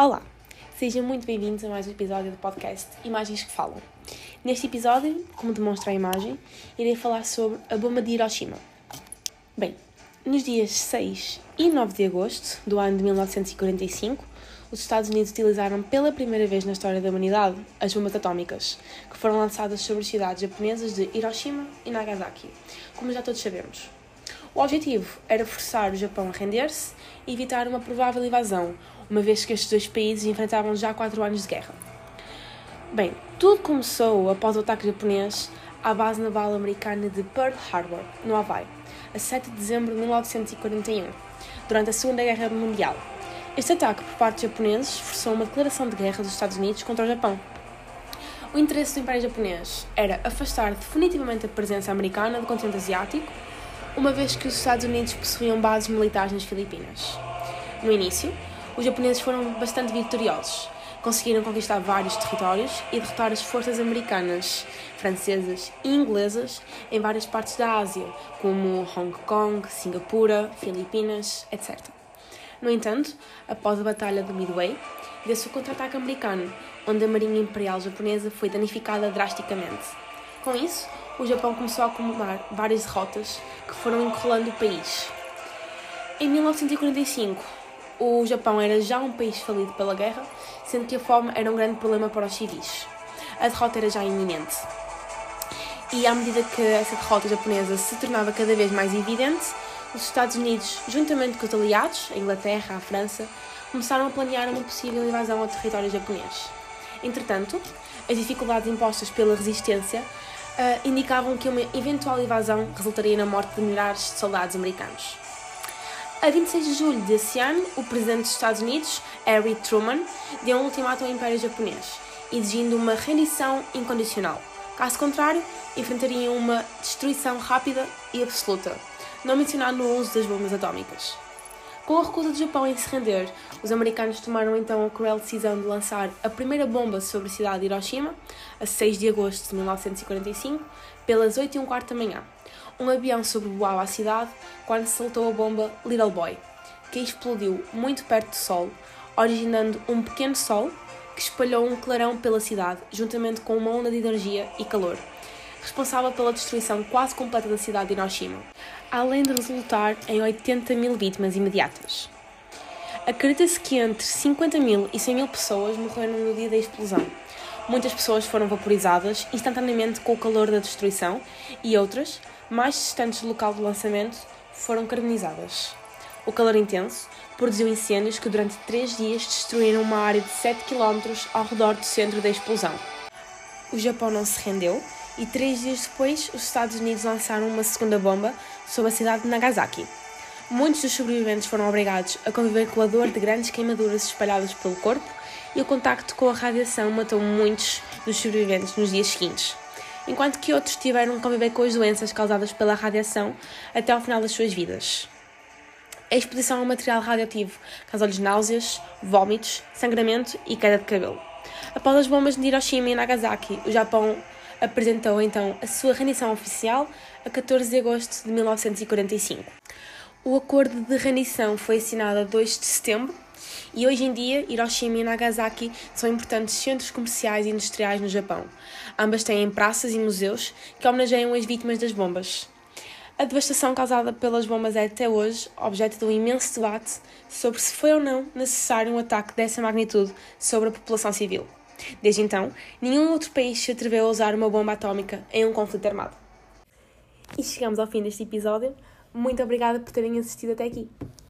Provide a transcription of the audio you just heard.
Olá, sejam muito bem-vindos a mais um episódio do podcast Imagens que Falam. Neste episódio, como demonstra a imagem, irei falar sobre a bomba de Hiroshima. Bem, nos dias 6 e 9 de agosto do ano de 1945, os Estados Unidos utilizaram pela primeira vez na história da humanidade as bombas atómicas, que foram lançadas sobre as cidades japonesas de Hiroshima e Nagasaki, como já todos sabemos. O objetivo era forçar o Japão a render-se e evitar uma provável invasão, uma vez que estes dois países enfrentavam já quatro anos de guerra. Bem, tudo começou após o ataque japonês à base naval americana de Pearl Harbor, no Havaí, a 7 de dezembro de 1941, durante a Segunda Guerra Mundial. Este ataque por parte dos japoneses forçou uma declaração de guerra dos Estados Unidos contra o Japão. O interesse do Império Japonês era afastar definitivamente a presença americana do continente asiático, uma vez que os Estados Unidos possuíam bases militares nas Filipinas. No início, os japoneses foram bastante vitoriosos. Conseguiram conquistar vários territórios e derrotar as forças americanas, francesas e inglesas em várias partes da Ásia, como Hong Kong, Singapura, Filipinas, etc. No entanto, após a Batalha de Midway, deu-se o contra-ataque americano, onde a Marinha Imperial Japonesa foi danificada drasticamente. Com isso, o Japão começou a acumular várias derrotas que foram enrolando o país. Em 1945, o Japão era já um país falido pela guerra, sendo que a fome era um grande problema para os civis. A derrota era já iminente. E à medida que essa derrota japonesa se tornava cada vez mais evidente, os Estados Unidos, juntamente com os aliados, a Inglaterra, a França, começaram a planear uma possível invasão ao território japonês. Entretanto, as dificuldades impostas pela resistência uh, indicavam que uma eventual invasão resultaria na morte de milhares de soldados americanos. A 26 de julho desse ano, o presidente dos Estados Unidos, Harry Truman, deu um ultimato ao Império Japonês, exigindo uma rendição incondicional. Caso contrário, enfrentariam uma destruição rápida e absoluta, não mencionado no uso das bombas atómicas. Com a recusa do Japão em se render, os americanos tomaram então a cruel decisão de lançar a primeira bomba sobre a cidade de Hiroshima, a 6 de agosto de 1945, pelas 8 e um quarto da manhã. Um avião sobrevoava a cidade quando soltou a bomba Little Boy, que explodiu muito perto do Sol, originando um pequeno sol que espalhou um clarão pela cidade, juntamente com uma onda de energia e calor, responsável pela destruição quase completa da cidade de Hiroshima além de resultar em 80 mil vítimas imediatas. Acredita-se que entre 50 mil e 100 mil pessoas morreram no dia da explosão. Muitas pessoas foram vaporizadas instantaneamente com o calor da destruição e outras, mais distantes do local do lançamento, foram carbonizadas. O calor intenso produziu incêndios que durante três dias destruíram uma área de 7 km ao redor do centro da explosão. O Japão não se rendeu e três dias depois os Estados Unidos lançaram uma segunda bomba sobre a cidade de Nagasaki. Muitos dos sobreviventes foram obrigados a conviver com a dor de grandes queimaduras espalhadas pelo corpo e o contacto com a radiação matou muitos dos sobreviventes nos dias seguintes, enquanto que outros tiveram que conviver com as doenças causadas pela radiação até ao final das suas vidas. A exposição ao material radioativo causou-lhes náuseas, vômitos, sangramento e queda de cabelo. Após as bombas de Hiroshima e Nagasaki, o Japão apresentou então a sua rendição oficial a 14 de agosto de 1945. O acordo de rendição foi assinado a 2 de setembro e hoje em dia Hiroshima e Nagasaki são importantes centros comerciais e industriais no Japão. Ambas têm praças e museus que homenageiam as vítimas das bombas. A devastação causada pelas bombas é até hoje objeto de um imenso debate sobre se foi ou não necessário um ataque dessa magnitude sobre a população civil. Desde então, nenhum outro país se atreveu a usar uma bomba atómica em um conflito armado. E chegamos ao fim deste episódio. Muito obrigada por terem assistido até aqui.